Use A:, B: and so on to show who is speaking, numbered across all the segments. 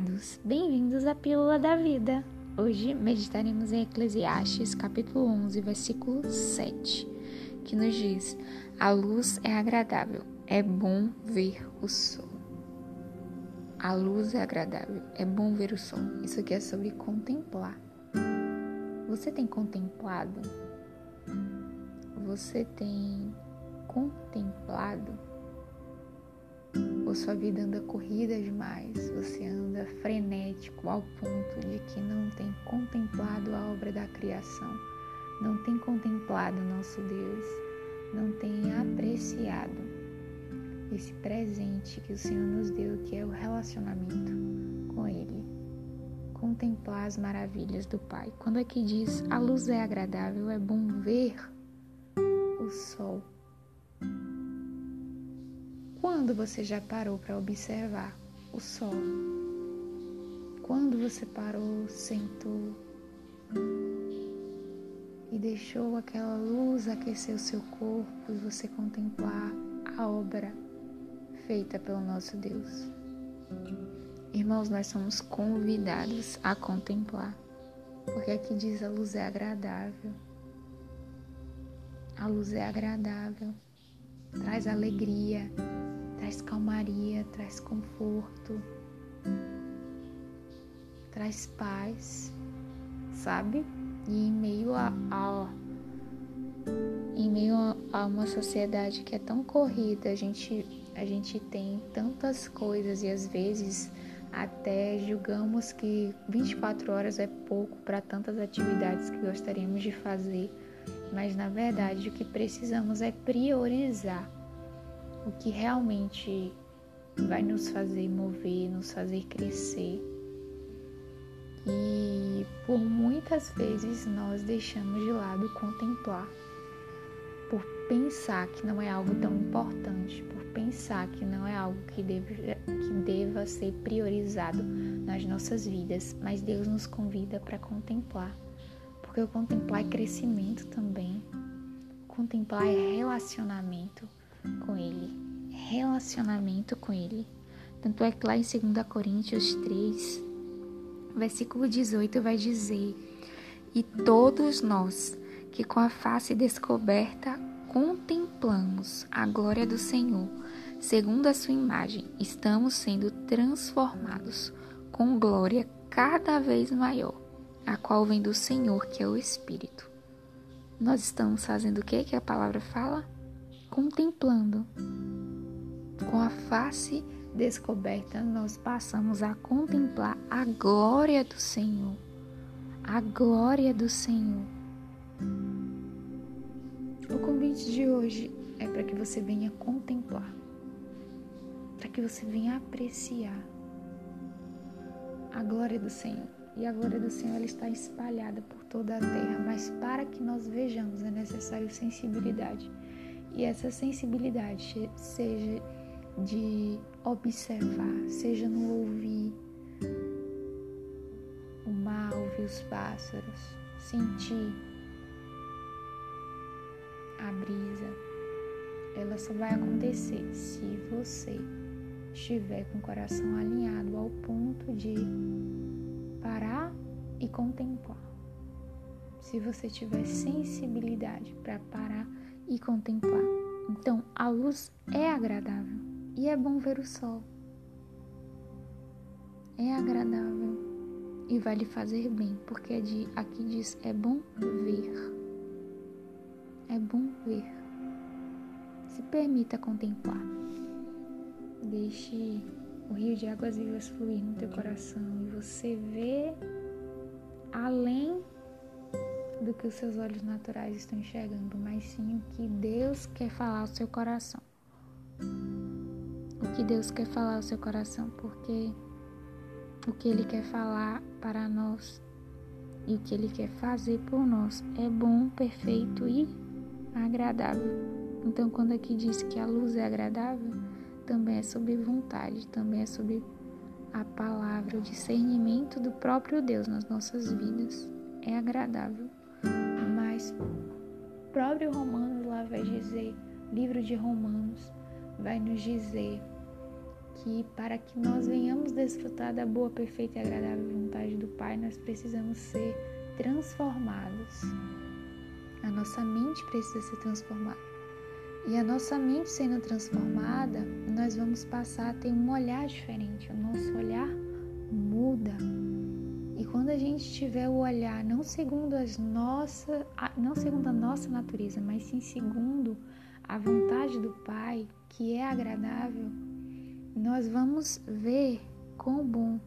A: amados, bem-vindos à Pílula da Vida. Hoje meditaremos em Eclesiastes, capítulo 11, versículo 7, que nos diz: A luz é agradável, é bom ver o sol. A luz é agradável, é bom ver o sol. Isso aqui é sobre contemplar. Você tem contemplado? Você tem contemplado? Ou sua vida anda corrida demais, você anda frenético ao ponto de que não tem contemplado a obra da criação, não tem contemplado nosso Deus, não tem apreciado esse presente que o Senhor nos deu, que é o relacionamento com Ele. Contemplar as maravilhas do Pai. Quando aqui diz a luz é agradável, é bom ver o sol quando você já parou para observar o sol? Quando você parou, sentou e deixou aquela luz aquecer o seu corpo e você contemplar a obra feita pelo nosso Deus? Irmãos, nós somos convidados a contemplar, porque aqui diz a luz é agradável. A luz é agradável, traz alegria, traz calmaria, traz conforto, traz paz, sabe? E em meio a, a em meio a uma sociedade que é tão corrida, a gente a gente tem tantas coisas e às vezes até julgamos que 24 horas é pouco para tantas atividades que gostaríamos de fazer, mas na verdade o que precisamos é priorizar o que realmente vai nos fazer mover, nos fazer crescer. E por muitas vezes nós deixamos de lado contemplar, por pensar que não é algo tão importante, por pensar que não é algo que deva, que deva ser priorizado nas nossas vidas, mas Deus nos convida para contemplar, porque o contemplar é crescimento também, contemplar é relacionamento com Ele, relacionamento com Ele. Tanto é que lá em 2 Coríntios 3, versículo 18, vai dizer: E todos nós que com a face descoberta contemplamos a glória do Senhor, segundo a Sua imagem, estamos sendo transformados com glória cada vez maior, a qual vem do Senhor, que é o Espírito. Nós estamos fazendo o que que a palavra fala? contemplando. Com a face descoberta, nós passamos a contemplar a glória do Senhor. A glória do Senhor. O convite de hoje é para que você venha contemplar, para que você venha apreciar a glória do Senhor. E a glória do Senhor está espalhada por toda a terra, mas para que nós vejamos é necessário sensibilidade. E essa sensibilidade seja de observar, seja no ouvir o mar, ouvir os pássaros, sentir a brisa. Ela só vai acontecer se você estiver com o coração alinhado ao ponto de parar e contemplar. Se você tiver sensibilidade para parar e contemplar. Então, a luz é agradável e é bom ver o sol. É agradável e vai lhe fazer bem, porque aqui diz é bom ver. É bom ver. Se permita contemplar. Deixe o rio de águas vivas fluir no teu coração e você vê além do que os seus olhos naturais estão enxergando, mas sim o que Deus quer falar ao seu coração. O que Deus quer falar ao seu coração, porque o que Ele quer falar para nós e o que Ele quer fazer por nós é bom, perfeito e agradável. Então, quando aqui diz que a luz é agradável, também é sobre vontade, também é sobre a palavra, o discernimento do próprio Deus nas nossas vidas. É agradável mas o próprio Romanos lá vai dizer, livro de Romanos vai nos dizer que para que nós venhamos desfrutar da boa, perfeita e agradável vontade do Pai, nós precisamos ser transformados. A nossa mente precisa ser transformada. E a nossa mente sendo transformada, nós vamos passar a ter um olhar diferente. O nosso olhar muda. E quando a gente tiver o olhar não segundo as nossa, não segundo a nossa natureza, mas sim segundo a vontade do Pai, que é agradável, nós vamos ver quão bom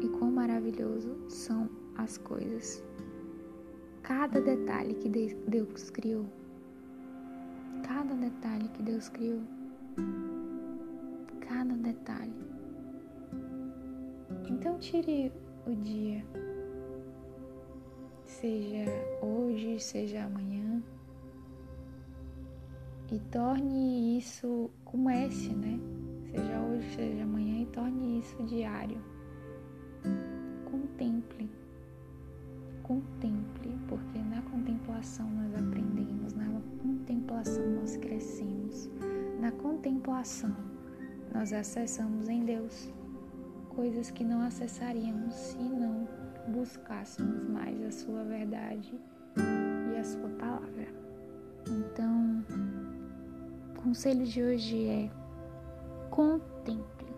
A: e quão maravilhoso são as coisas. Cada detalhe que Deus criou. Cada detalhe que Deus criou. Cada detalhe. Então tire o dia. Seja hoje, seja amanhã. E torne isso, comece, né? Seja hoje, seja amanhã, e torne isso diário. Contemple. Contemple, porque na contemplação nós aprendemos, contemplação nós crescemos, na contemplação nós acessamos em Deus coisas que não acessaríamos se não buscássemos mais a Sua verdade e a Sua palavra. Então, o conselho de hoje é contemple.